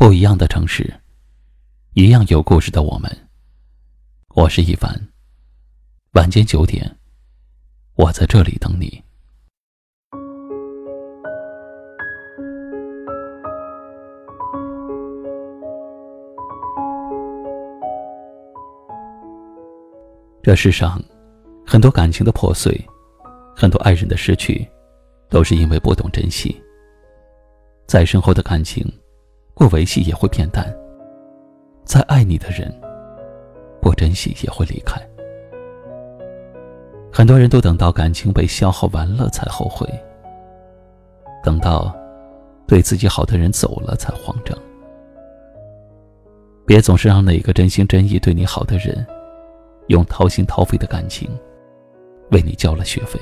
不一样的城市，一样有故事的我们。我是一凡。晚间九点，我在这里等你。这世上，很多感情的破碎，很多爱人的失去，都是因为不懂珍惜。再深厚的感情。不维系也会变淡。再爱你的人，不珍惜也会离开。很多人都等到感情被消耗完了才后悔，等到对自己好的人走了才慌张。别总是让那个真心真意对你好的人，用掏心掏肺的感情为你交了学费。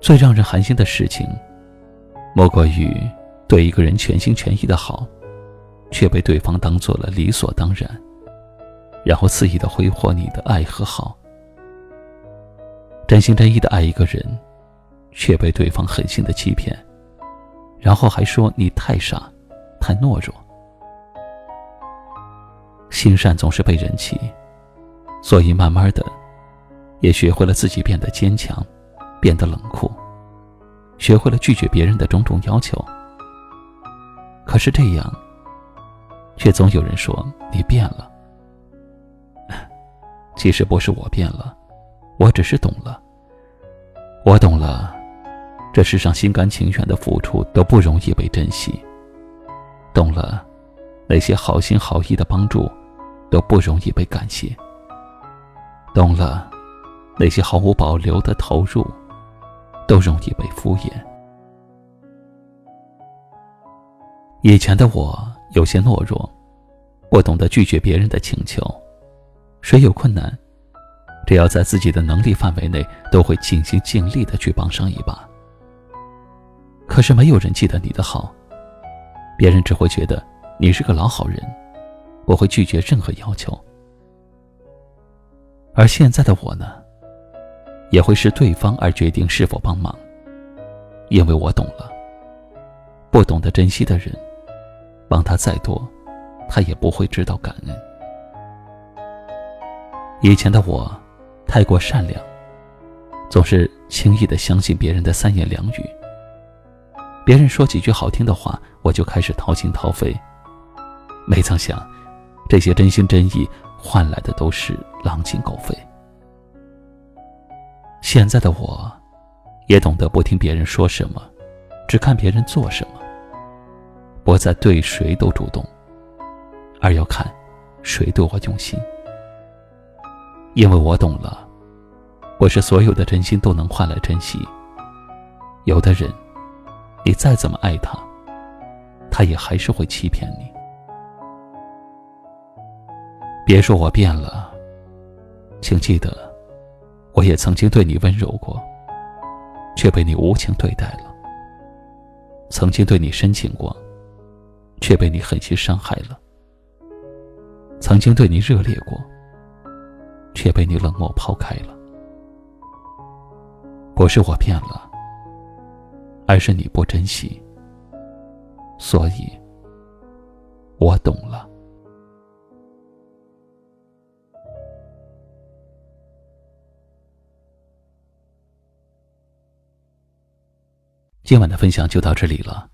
最让人寒心的事情，莫过于。对一个人全心全意的好，却被对方当做了理所当然，然后肆意的挥霍你的爱和好。真心真意的爱一个人，却被对方狠心的欺骗，然后还说你太傻，太懦弱。心善总是被人欺，所以慢慢的，也学会了自己变得坚强，变得冷酷，学会了拒绝别人的种种要求。可是这样，却总有人说你变了。其实不是我变了，我只是懂了。我懂了，这世上心甘情愿的付出都不容易被珍惜。懂了，那些好心好意的帮助都不容易被感谢。懂了，那些毫无保留的投入都容易被敷衍。以前的我有些懦弱，不懂得拒绝别人的请求。谁有困难，只要在自己的能力范围内，都会尽心尽力的去帮上一把。可是没有人记得你的好，别人只会觉得你是个老好人，不会拒绝任何要求。而现在的我呢，也会视对方而决定是否帮忙，因为我懂了，不懂得珍惜的人。帮他再多，他也不会知道感恩。以前的我，太过善良，总是轻易的相信别人的三言两语。别人说几句好听的话，我就开始掏心掏肺。没曾想，这些真心真意换来的都是狼心狗肺。现在的我，也懂得不听别人说什么，只看别人做什么。不再对谁都主动，而要看谁对我用心。因为我懂了，不是所有的真心都能换来珍惜。有的人，你再怎么爱他，他也还是会欺骗你。别说我变了，请记得，我也曾经对你温柔过，却被你无情对待了。曾经对你深情过。却被你狠心伤害了。曾经对你热烈过，却被你冷漠抛开了。不是我变了，而是你不珍惜。所以，我懂了。今晚的分享就到这里了。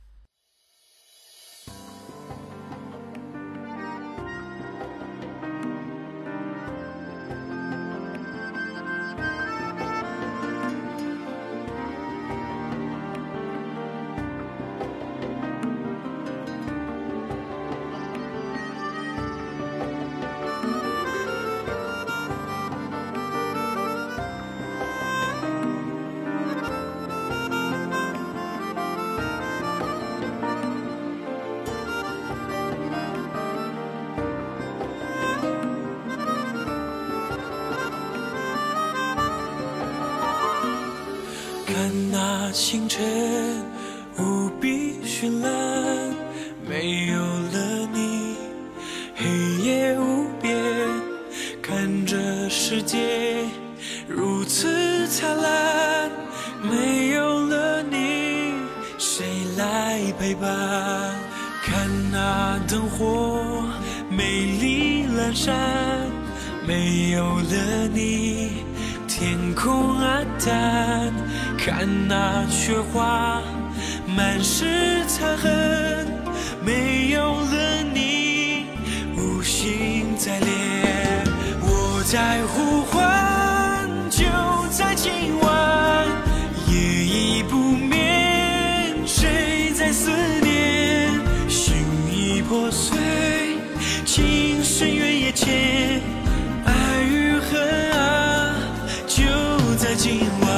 星辰无比绚烂，没有了你，黑夜无边，看着世界如此灿烂。没有了你，谁来陪伴？看那灯火，美丽阑珊。没有了你，天空暗淡。看那雪花。满是残痕，没有了你，无心再恋。我在呼唤，就在今晚，夜已不眠，谁在思念？心已破碎，情深缘也浅，今晚。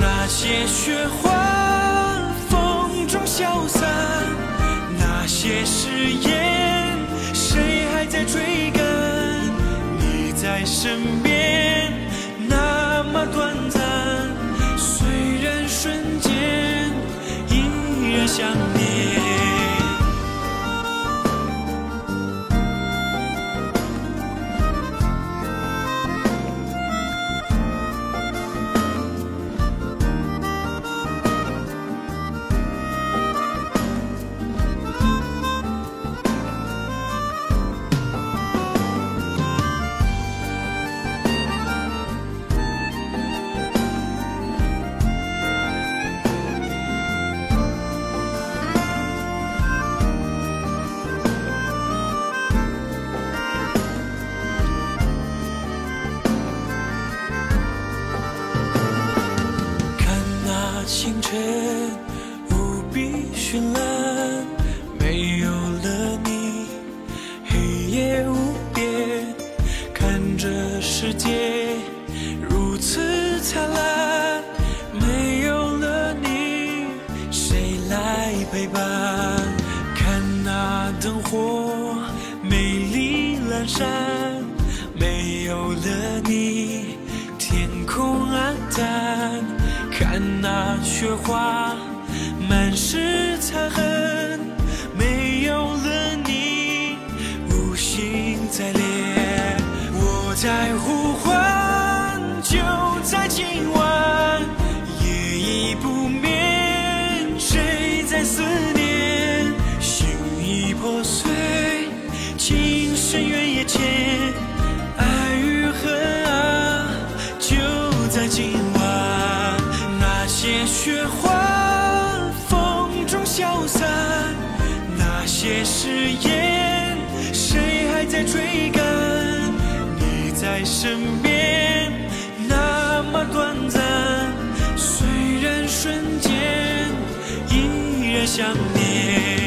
那些雪花风中。消散，那些誓言，谁还在追赶？你在身边，清晨无比绚烂，没有了你，黑夜无边，看着世界如此灿烂。没有了你，谁来陪伴？看那灯火，美丽阑珊。没有了你，天空暗淡。雪花，满是残痕，没有了你，无心再恋。我在呼唤，就在今晚，夜已不眠，谁在思念？心已破碎，情深缘也浅，雪花风中消散，那些誓言谁还在追赶？你在身边那么短暂，虽然瞬间依然想念。